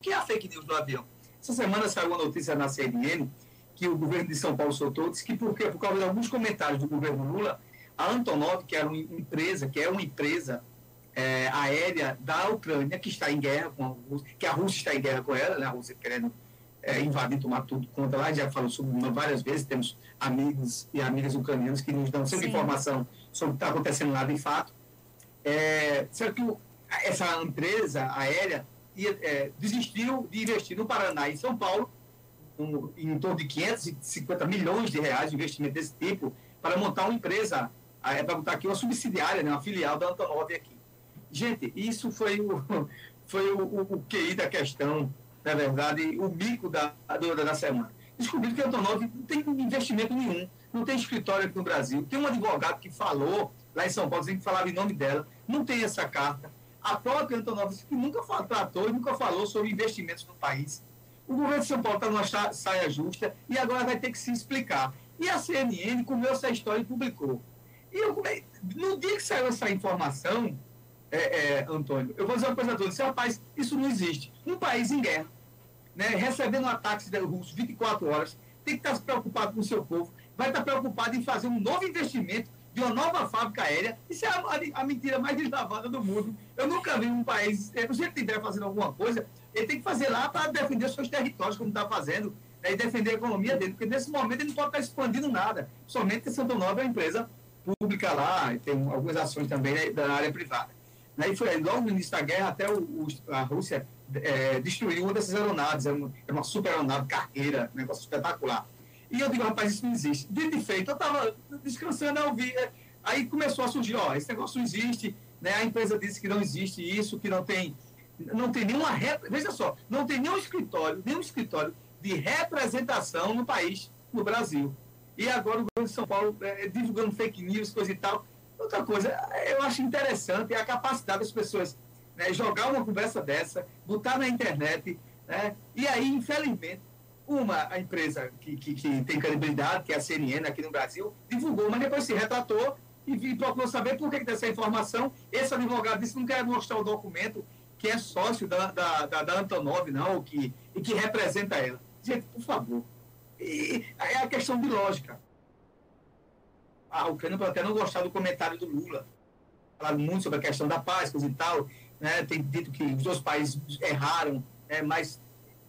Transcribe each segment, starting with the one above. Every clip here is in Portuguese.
O que é a fake news do avião? Essa semana saiu uma notícia na CNN que o governo de São Paulo soltou, disse que porque, por causa de alguns comentários do governo Lula, a Antonov, que era uma empresa, que é uma empresa é, aérea da Ucrânia, que está em guerra com a Rússia, que a Rússia está em guerra com ela, né, a Rússia querendo é, invadir, tomar tudo conta lá, já falou sobre várias vezes, temos amigos e amigas ucranianos que nos dão sempre Sim. informação sobre o que está acontecendo lá de fato. É, certo que essa empresa aérea é, de investir no Paraná e São Paulo um, em torno de 550 milhões de reais de investimento desse tipo para montar uma empresa, é para botar aqui uma subsidiária, né, uma filial da Antonov aqui. Gente, isso foi o, foi o, o, o QI da questão, na verdade, o mico da, da, da semana. Descobri que a Antonov não tem investimento nenhum, não tem escritório aqui no Brasil. Tem um advogado que falou lá em São Paulo, dizendo que falava em nome dela, não tem essa carta. A própria Antonov que nunca tratou e nunca falou sobre investimentos no país. O governo de São Paulo está numa saia justa e agora vai ter que se explicar. E a CNN comeu essa história e publicou. E eu no dia que saiu essa informação, é, é, Antônio, eu vou dizer uma coisa toda. Disse, rapaz, isso não existe. Um país em guerra, né, recebendo ataques russos 24 horas, tem que estar preocupado com o seu povo, vai estar preocupado em fazer um novo investimento de uma nova fábrica aérea. Isso é a, a, mentira mais deslavada do mundo. Eu nunca vi um país, se ele estiver fazendo alguma coisa, ele tem que fazer lá para defender seus territórios, como está fazendo, né, e defender a economia dele, porque nesse momento ele não pode estar expandindo nada, somente Santo Nova é uma empresa pública lá, e tem algumas ações também né, da área privada. Né, e foi logo no início da guerra, até o, o, a Rússia é, destruiu uma dessas aeronaves, era uma, era uma super aeronave cargueira, um negócio espetacular. E eu digo, rapaz, isso não existe. De feito, eu estava descansando, eu vi, é, aí começou a surgir, ó, esse negócio não existe, né, a empresa disse que não existe isso, que não tem não tem nenhuma veja só, não tem nenhum escritório, nenhum escritório de representação no país, no Brasil. E agora o governo de São Paulo é, divulgando fake news, coisa e tal. Outra coisa, eu acho interessante a capacidade das pessoas né, jogar uma conversa dessa, botar na internet, né, e aí, infelizmente, uma a empresa que, que, que, tem credibilidade, que é a CNN aqui no Brasil, divulgou, mas depois se retratou e, e procurou saber por que, que dessa informação. Esse advogado disse não quer mostrar o documento que é sócio da, da, da, da Antonov, não, que, e que representa ela. Gente, por favor. E, é a questão de lógica. A Ucrânia pode até não gostar do comentário do Lula. Falado muito sobre a questão da paz, coisa e tal. Né? Tem dito que os dois países erraram, né? mas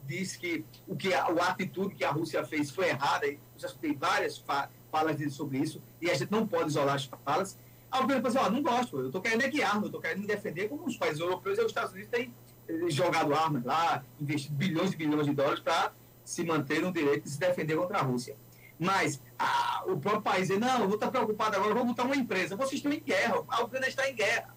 diz que o que a, a atitude que a Rússia fez foi errada. E já escutei várias falas dele sobre isso, e a gente não pode isolar as falas. Aí o governo pensa, ó, não gosto, eu estou querendo é que arma, eu estou querendo defender como os países europeus e os Estados Unidos têm eh, jogado armas lá, investido bilhões e bilhões de dólares para se manter no direito de se defender contra a Rússia. Mas a, o próprio país diz, não, eu vou estar preocupado agora, vou botar uma empresa. Vocês estão em guerra, a Ucrânia está em guerra.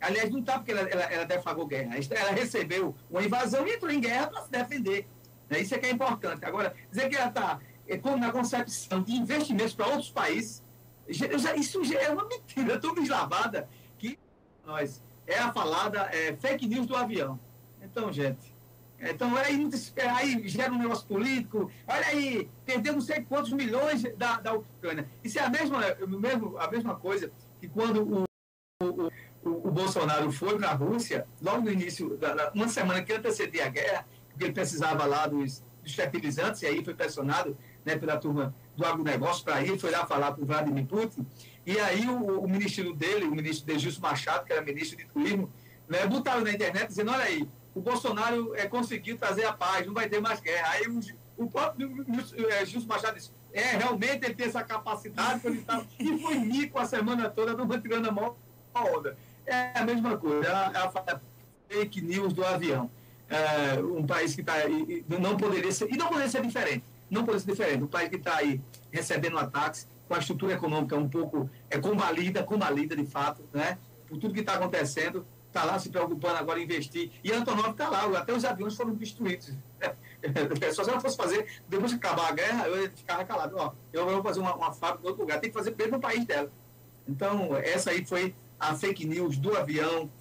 Aliás, não está porque ela, ela, ela guerra, ela recebeu uma invasão e entrou em guerra para se defender. Né? Isso é que é importante. Agora, dizer que ela está é, na concepção de investimentos para outros países, já, isso já é uma mentira tão deslavada que nós é a falada é, fake news do avião. Então, gente, então aí, aí gera um negócio político, olha aí, perdeu não sei quantos milhões da, da Ucrânia. Isso é a mesma, mesmo, a mesma coisa que quando o, o Bolsonaro foi para a Rússia, logo no início, da, da, uma semana que antecedia a guerra, porque ele precisava lá dos, dos fertilizantes, e aí foi pressionado né, pela turma do agronegócio para ir, foi lá falar com o Vladimir Putin, e aí o, o ministro dele, o ministro Degilson Machado, que era ministro de turismo, né, botaram na internet dizendo, olha aí, o Bolsonaro é, conseguiu trazer a paz, não vai ter mais guerra. Aí o, o próprio é, Machado disse, é, realmente ele tem essa capacidade, tá, e foi mico a semana toda, não tirando a mão a onda. É a mesma coisa, é a, é a fake news do avião. É, um país que está não poderia ser, e não poderia ser diferente não pode ser diferente. Um país que está aí recebendo ataques, com a estrutura econômica um pouco é, convalida, convalida de fato, né? por tudo que está acontecendo, está lá se preocupando agora em investir. E Antonov está lá, até os aviões foram destruídos. Só se ela fosse fazer, depois de acabar a guerra, eu ficava calado. Ó, eu vou fazer uma, uma fábrica em outro lugar, tem que fazer no país dela. Então, essa aí foi a fake news do avião